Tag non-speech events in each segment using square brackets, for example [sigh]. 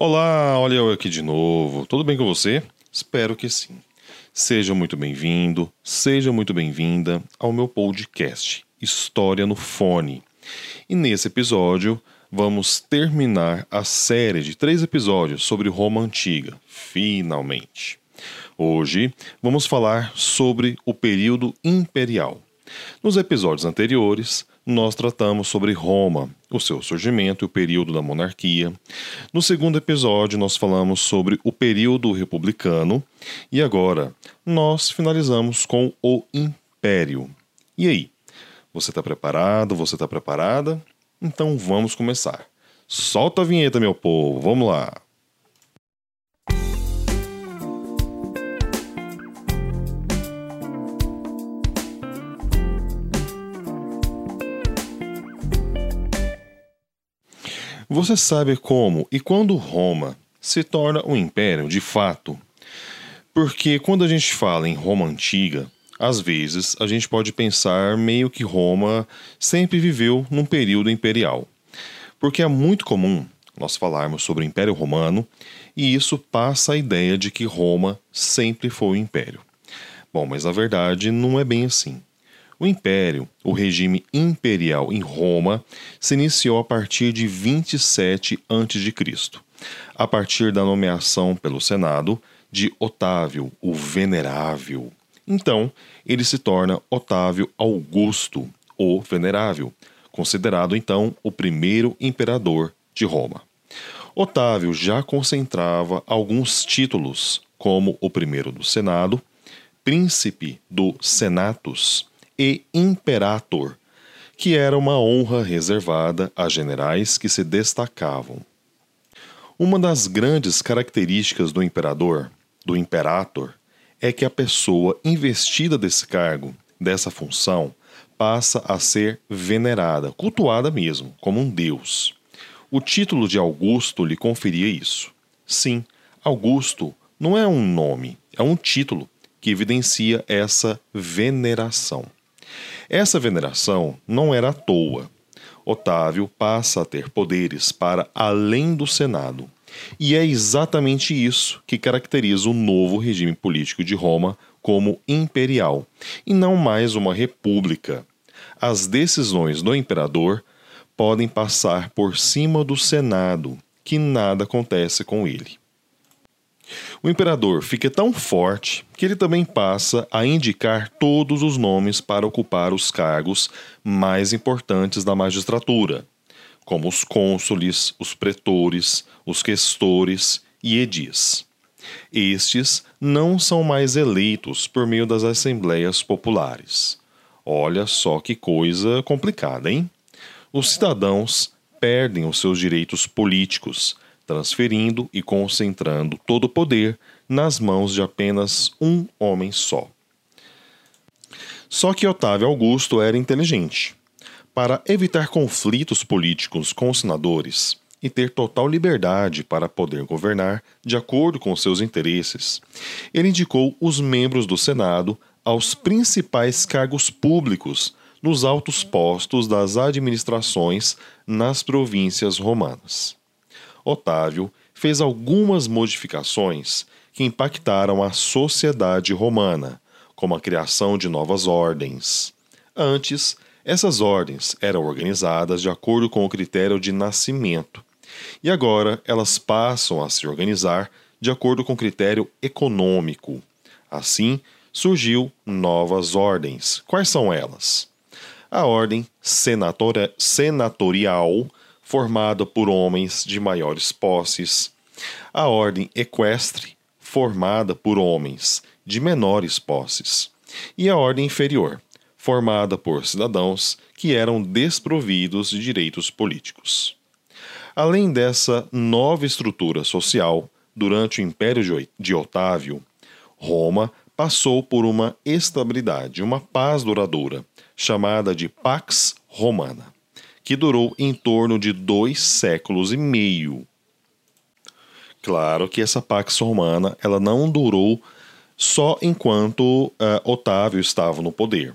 Olá, olha eu aqui de novo. Tudo bem com você? Espero que sim. Seja muito bem-vindo, seja muito bem-vinda ao meu podcast História no Fone. E nesse episódio vamos terminar a série de três episódios sobre Roma Antiga, finalmente. Hoje vamos falar sobre o período imperial. Nos episódios anteriores, nós tratamos sobre Roma, o seu surgimento e o período da monarquia. No segundo episódio, nós falamos sobre o período republicano. E agora, nós finalizamos com o Império. E aí? Você está preparado? Você está preparada? Então vamos começar. Solta a vinheta, meu povo, vamos lá! Você sabe como e quando Roma se torna um império de fato? Porque quando a gente fala em Roma antiga, às vezes a gente pode pensar meio que Roma sempre viveu num período imperial. Porque é muito comum nós falarmos sobre o Império Romano e isso passa a ideia de que Roma sempre foi o império. Bom, mas na verdade não é bem assim. O império, o regime imperial em Roma, se iniciou a partir de 27 a.C., a partir da nomeação pelo Senado de Otávio, o Venerável. Então, ele se torna Otávio Augusto, o Venerável, considerado então o primeiro imperador de Roma. Otávio já concentrava alguns títulos, como o primeiro do Senado, príncipe do Senatus e imperator, que era uma honra reservada a generais que se destacavam. Uma das grandes características do imperador, do imperator, é que a pessoa investida desse cargo, dessa função, passa a ser venerada, cultuada mesmo, como um deus. O título de Augusto lhe conferia isso. Sim, Augusto não é um nome, é um título que evidencia essa veneração. Essa veneração não era à toa. Otávio passa a ter poderes para além do Senado. E é exatamente isso que caracteriza o novo regime político de Roma como imperial, e não mais uma república. As decisões do imperador podem passar por cima do Senado, que nada acontece com ele. O imperador fica tão forte que ele também passa a indicar todos os nomes para ocupar os cargos mais importantes da magistratura, como os cônsules, os pretores, os questores e edis. Estes não são mais eleitos por meio das assembleias populares. Olha só que coisa complicada, hein? Os cidadãos perdem os seus direitos políticos transferindo e concentrando todo o poder nas mãos de apenas um homem só. Só que Otávio Augusto era inteligente. Para evitar conflitos políticos com os senadores e ter total liberdade para poder governar de acordo com seus interesses, ele indicou os membros do Senado aos principais cargos públicos nos altos postos das administrações nas províncias romanas. Otávio fez algumas modificações que impactaram a sociedade romana, como a criação de novas ordens. Antes, essas ordens eram organizadas de acordo com o critério de nascimento, e agora elas passam a se organizar de acordo com o critério econômico. Assim, surgiu novas ordens. Quais são elas? A ordem senatorial formada por homens de maiores posses, a ordem equestre, formada por homens de menores posses, e a ordem inferior, formada por cidadãos que eram desprovidos de direitos políticos. Além dessa nova estrutura social, durante o Império de Otávio, Roma passou por uma estabilidade, uma paz duradoura, chamada de Pax Romana que durou em torno de dois séculos e meio. Claro que essa Pax Romana ela não durou só enquanto uh, Otávio estava no poder.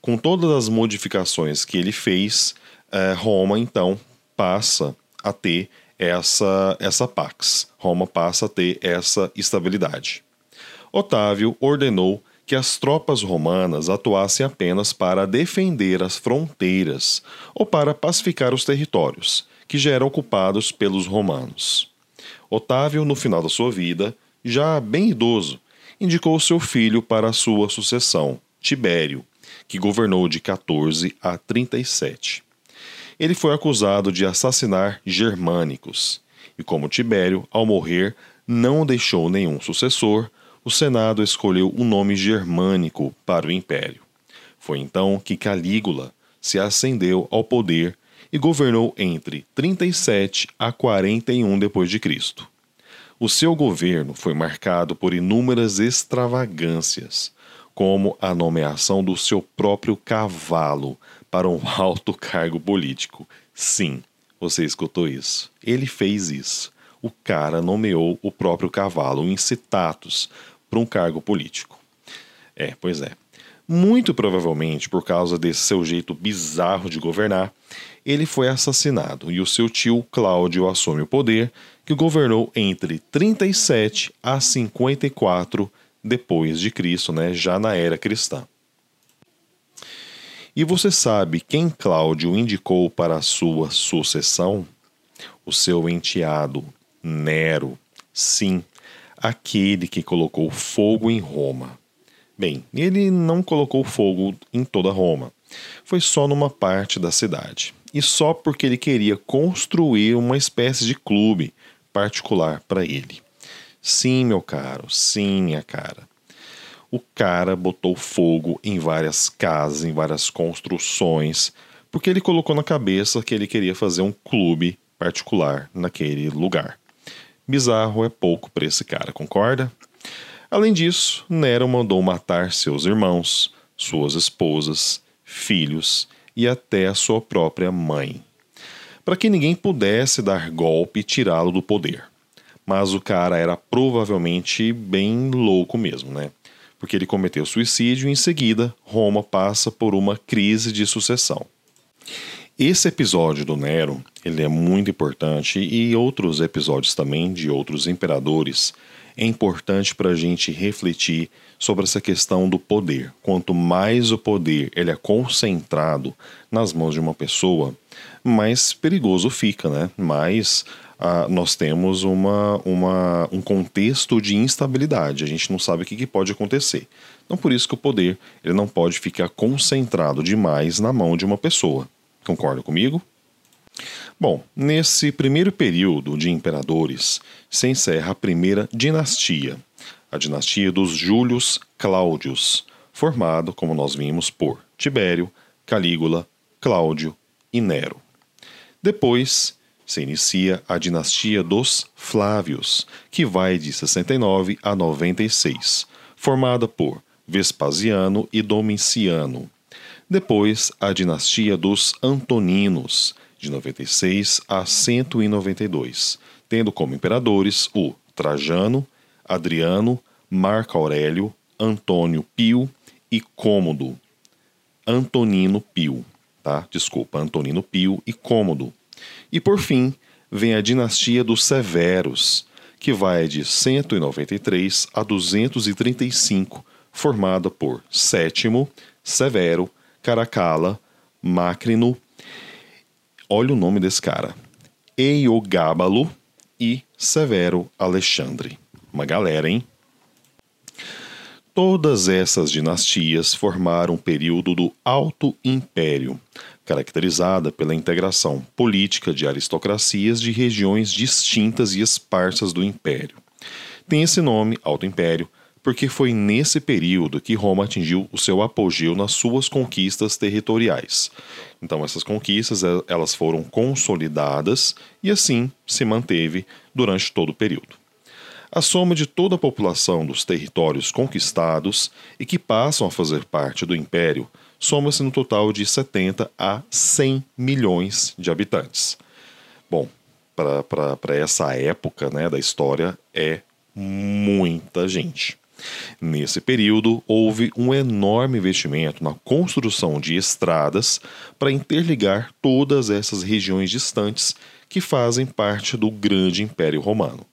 Com todas as modificações que ele fez, uh, Roma então passa a ter essa, essa pax. Roma passa a ter essa estabilidade. Otávio ordenou que as tropas romanas atuassem apenas para defender as fronteiras ou para pacificar os territórios, que já eram ocupados pelos romanos. Otávio, no final da sua vida, já bem idoso, indicou seu filho para a sua sucessão, Tibério, que governou de 14 a 37. Ele foi acusado de assassinar germânicos, e como Tibério, ao morrer, não deixou nenhum sucessor, o Senado escolheu o um nome germânico para o império. Foi então que Calígula se ascendeu ao poder e governou entre 37 a 41 depois de Cristo. O seu governo foi marcado por inúmeras extravagâncias, como a nomeação do seu próprio cavalo para um [laughs] alto cargo político. Sim, você escutou isso. Ele fez isso. O cara nomeou o próprio cavalo, o incitatus, para um cargo político. É, pois é. Muito provavelmente por causa desse seu jeito bizarro de governar, ele foi assassinado e o seu tio Cláudio assume o poder, que governou entre 37 a 54 depois de Cristo, né, já na era cristã. E você sabe quem Cláudio indicou para a sua sucessão? O seu enteado, Nero. Sim, aquele que colocou fogo em Roma. Bem, ele não colocou fogo em toda Roma. Foi só numa parte da cidade. E só porque ele queria construir uma espécie de clube particular para ele. Sim, meu caro, sim, minha cara. O cara botou fogo em várias casas, em várias construções, porque ele colocou na cabeça que ele queria fazer um clube particular naquele lugar. Bizarro é pouco para esse cara, concorda? Além disso, Nero mandou matar seus irmãos, suas esposas, filhos e até a sua própria mãe, para que ninguém pudesse dar golpe e tirá-lo do poder. Mas o cara era provavelmente bem louco mesmo, né? Porque ele cometeu suicídio e em seguida Roma passa por uma crise de sucessão. Esse episódio do Nero, ele é muito importante e outros episódios também de outros imperadores é importante para a gente refletir sobre essa questão do poder. Quanto mais o poder ele é concentrado nas mãos de uma pessoa, mais perigoso fica, né? Mais ah, nós temos uma, uma, um contexto de instabilidade. A gente não sabe o que, que pode acontecer. Então, por isso que o poder ele não pode ficar concentrado demais na mão de uma pessoa. Concorda comigo? Bom, nesse primeiro período de imperadores se encerra a primeira dinastia, a dinastia dos Júlios Cláudios, formado, como nós vimos, por Tibério, Calígula, Cláudio e Nero. Depois se inicia a dinastia dos Flávios, que vai de 69 a 96, formada por Vespasiano e Domiciano, depois, a dinastia dos Antoninos, de 96 a 192, tendo como imperadores o Trajano, Adriano, Marco Aurélio, Antônio Pio e Cômodo. Antonino Pio, tá? Desculpa, Antonino Pio e Cômodo. E por fim, vem a dinastia dos Severos, que vai de 193 a 235, formada por Sétimo, Severo, Caracala, Macrino. Olha o nome desse cara. Eiogábalo e Severo Alexandre. Uma galera, hein? Todas essas dinastias formaram um período do Alto Império, caracterizada pela integração política de aristocracias de regiões distintas e esparsas do império. Tem esse nome, Alto Império, porque foi nesse período que Roma atingiu o seu apogeu nas suas conquistas territoriais. Então essas conquistas elas foram consolidadas e assim se manteve durante todo o período. A soma de toda a população dos territórios conquistados e que passam a fazer parte do império soma-se no total de 70 a 100 milhões de habitantes. Bom, para essa época né, da história é muita gente. Nesse período, houve um enorme investimento na construção de estradas para interligar todas essas regiões distantes que fazem parte do grande Império Romano.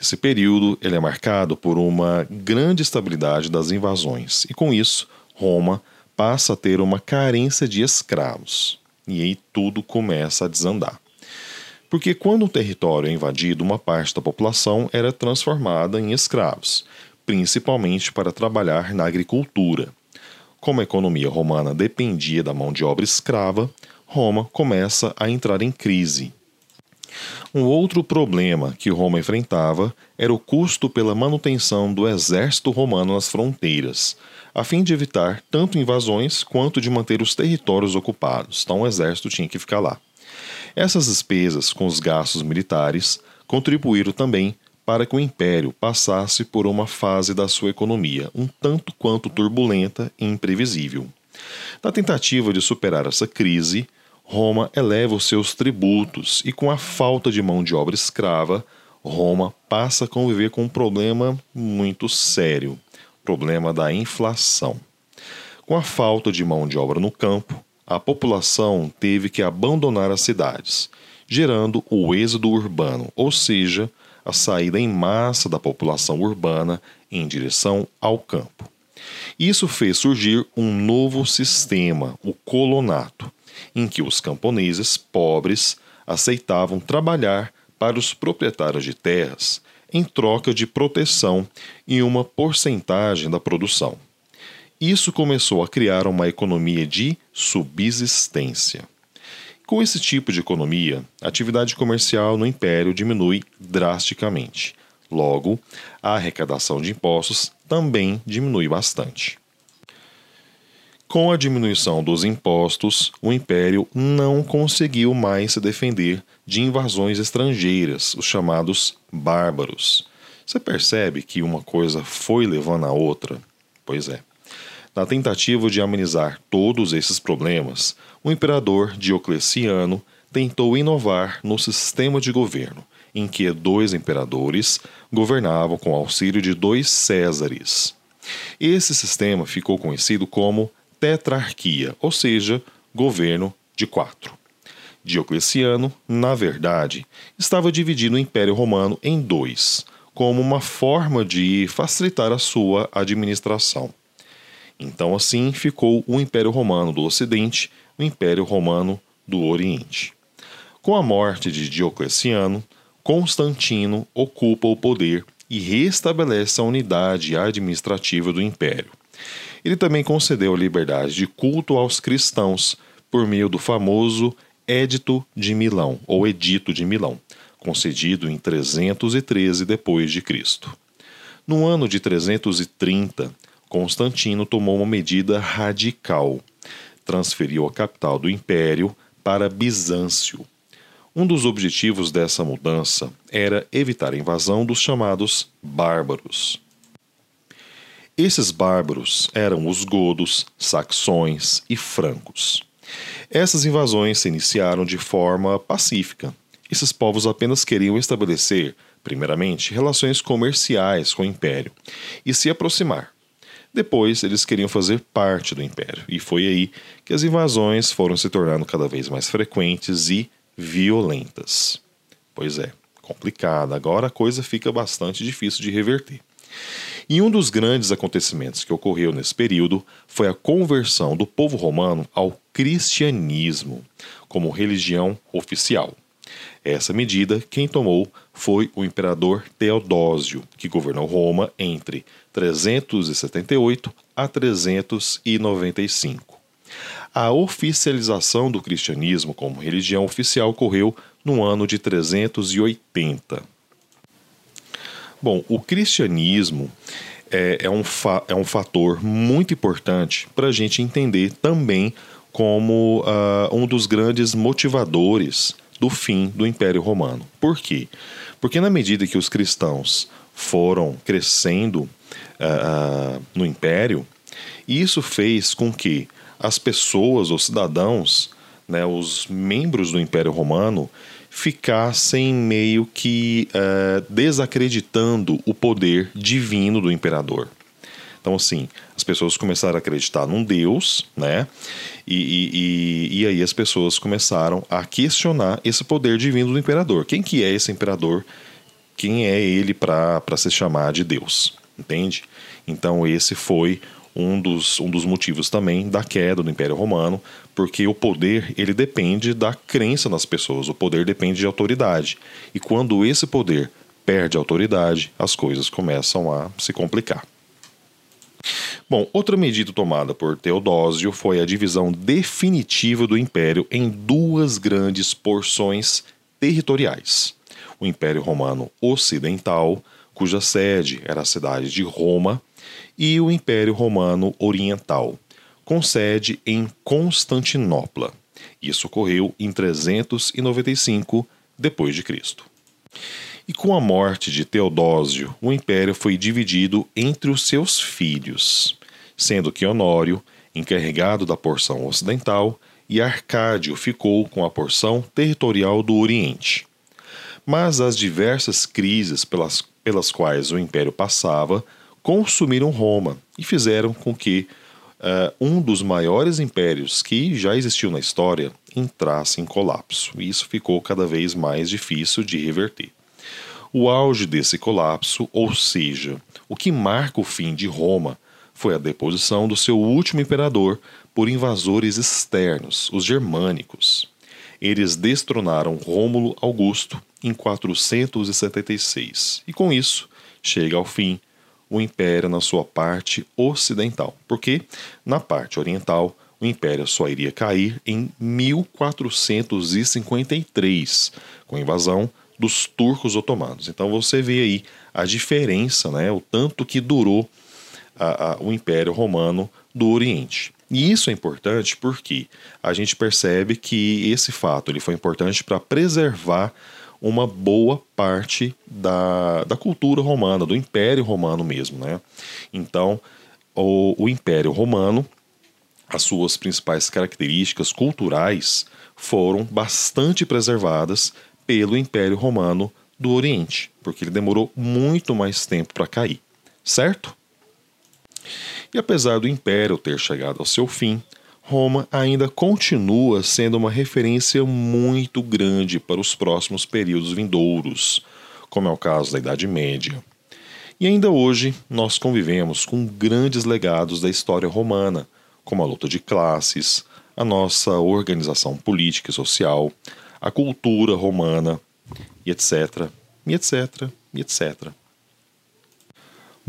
Esse período ele é marcado por uma grande estabilidade das invasões, e com isso, Roma passa a ter uma carência de escravos. E aí tudo começa a desandar. Porque quando um território é invadido, uma parte da população era transformada em escravos, principalmente para trabalhar na agricultura. Como a economia romana dependia da mão de obra escrava, Roma começa a entrar em crise um outro problema que Roma enfrentava era o custo pela manutenção do exército romano nas fronteiras, a fim de evitar tanto invasões quanto de manter os territórios ocupados. Então o exército tinha que ficar lá. Essas despesas com os gastos militares contribuíram também para que o império passasse por uma fase da sua economia um tanto quanto turbulenta e imprevisível. Na tentativa de superar essa crise, Roma eleva os seus tributos e, com a falta de mão de obra escrava, Roma passa a conviver com um problema muito sério: o problema da inflação. Com a falta de mão de obra no campo, a população teve que abandonar as cidades, gerando o êxodo urbano, ou seja, a saída em massa da população urbana em direção ao campo. Isso fez surgir um novo sistema, o colonato, em que os camponeses pobres aceitavam trabalhar para os proprietários de terras em troca de proteção e uma porcentagem da produção. Isso começou a criar uma economia de subsistência. Com esse tipo de economia, a atividade comercial no império diminui drasticamente. Logo, a arrecadação de impostos também diminui bastante. Com a diminuição dos impostos, o império não conseguiu mais se defender de invasões estrangeiras, os chamados bárbaros. Você percebe que uma coisa foi levando a outra? Pois é. Na tentativa de amenizar todos esses problemas, o imperador Diocleciano tentou inovar no sistema de governo, em que dois imperadores governavam com auxílio de dois Césares. Esse sistema ficou conhecido como tetrarquia, ou seja, governo de quatro. Diocleciano, na verdade, estava dividindo o Império Romano em dois, como uma forma de facilitar a sua administração. Então, assim, ficou o Império Romano do Ocidente o Império Romano do Oriente. Com a morte de Diocleciano, Constantino ocupa o poder e restabelece a unidade administrativa do Império. Ele também concedeu liberdade de culto aos cristãos por meio do famoso Edito de Milão, ou Edito de Milão, concedido em 313 depois de Cristo. No ano de 330, Constantino tomou uma medida radical. Transferiu a capital do império para Bizâncio. Um dos objetivos dessa mudança era evitar a invasão dos chamados bárbaros. Esses bárbaros eram os godos, saxões e francos. Essas invasões se iniciaram de forma pacífica. Esses povos apenas queriam estabelecer, primeiramente, relações comerciais com o império e se aproximar. Depois, eles queriam fazer parte do império, e foi aí que as invasões foram se tornando cada vez mais frequentes e violentas. Pois é, complicada. Agora a coisa fica bastante difícil de reverter. E um dos grandes acontecimentos que ocorreu nesse período foi a conversão do povo romano ao cristianismo como religião oficial. Essa medida quem tomou foi o imperador Teodósio, que governou Roma entre 378 a 395. A oficialização do cristianismo como religião oficial ocorreu no ano de 380. Bom, o cristianismo é, é, um, é um fator muito importante para a gente entender também como uh, um dos grandes motivadores do fim do Império Romano. Por quê? Porque na medida que os cristãos foram crescendo uh, no Império, isso fez com que as pessoas, os cidadãos, né, os membros do Império Romano, ficassem meio que uh, desacreditando o poder divino do imperador. Então, assim, as pessoas começaram a acreditar num Deus, né? E, e, e, e, aí as pessoas começaram a questionar esse poder divino do imperador. Quem que é esse imperador? Quem é ele para se chamar de Deus? Entende? Então, esse foi um dos, um dos motivos também da queda do Império Romano, porque o poder ele depende da crença nas pessoas, o poder depende de autoridade. E quando esse poder perde autoridade, as coisas começam a se complicar. Bom, outra medida tomada por Teodósio foi a divisão definitiva do império em duas grandes porções territoriais: o Império Romano Ocidental, cuja sede era a cidade de Roma, e o Império Romano Oriental, com sede em Constantinopla. Isso ocorreu em 395 depois de Cristo. E com a morte de Teodósio, o império foi dividido entre os seus filhos, sendo que Honório, encarregado da porção ocidental, e Arcádio ficou com a porção territorial do Oriente. Mas as diversas crises pelas, pelas quais o império passava consumiram Roma e fizeram com que uh, um dos maiores impérios que já existiu na história entrasse em colapso. E isso ficou cada vez mais difícil de reverter. O auge desse colapso, ou seja, o que marca o fim de Roma, foi a deposição do seu último imperador por invasores externos, os germânicos. Eles destronaram Rômulo Augusto em 476, e com isso chega ao fim o império na sua parte ocidental, porque na parte oriental o império só iria cair em 1453, com a invasão dos turcos otomanos. Então você vê aí a diferença, né, o tanto que durou a, a, o Império Romano do Oriente. E isso é importante porque a gente percebe que esse fato ele foi importante para preservar uma boa parte da, da cultura romana, do Império Romano mesmo. Né? Então, o, o Império Romano, as suas principais características culturais foram bastante preservadas pelo Império Romano do Oriente, porque ele demorou muito mais tempo para cair, certo? E apesar do Império ter chegado ao seu fim, Roma ainda continua sendo uma referência muito grande para os próximos períodos vindouros, como é o caso da Idade Média. E ainda hoje nós convivemos com grandes legados da história romana, como a luta de classes, a nossa organização política e social, a cultura romana, e etc, e etc, e etc.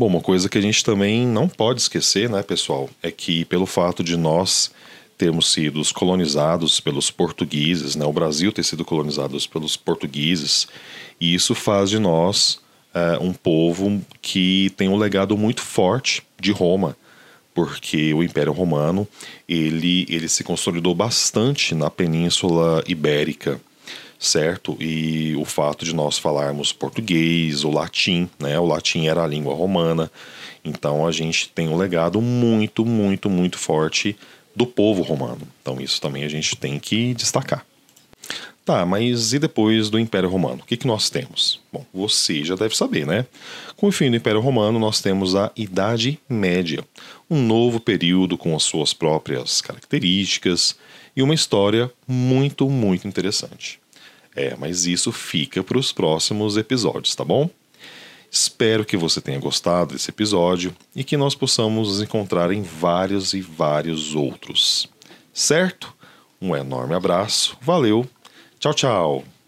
Bom, uma coisa que a gente também não pode esquecer, né, pessoal, é que pelo fato de nós termos sido colonizados pelos portugueses, né, o Brasil ter sido colonizado pelos portugueses, e isso faz de nós é, um povo que tem um legado muito forte de Roma, porque o Império Romano ele, ele se consolidou bastante na Península Ibérica, certo? E o fato de nós falarmos português, o latim, né? O latim era a língua romana. Então a gente tem um legado muito, muito, muito forte do povo romano. Então isso também a gente tem que destacar. Tá, mas e depois do Império Romano? O que, que nós temos? Bom, você já deve saber, né? Com o fim do Império Romano, nós temos a Idade Média, um novo período com as suas próprias características e uma história muito, muito interessante. É, mas isso fica para os próximos episódios, tá bom? Espero que você tenha gostado desse episódio e que nós possamos nos encontrar em vários e vários outros. Certo? Um enorme abraço, valeu, tchau, tchau!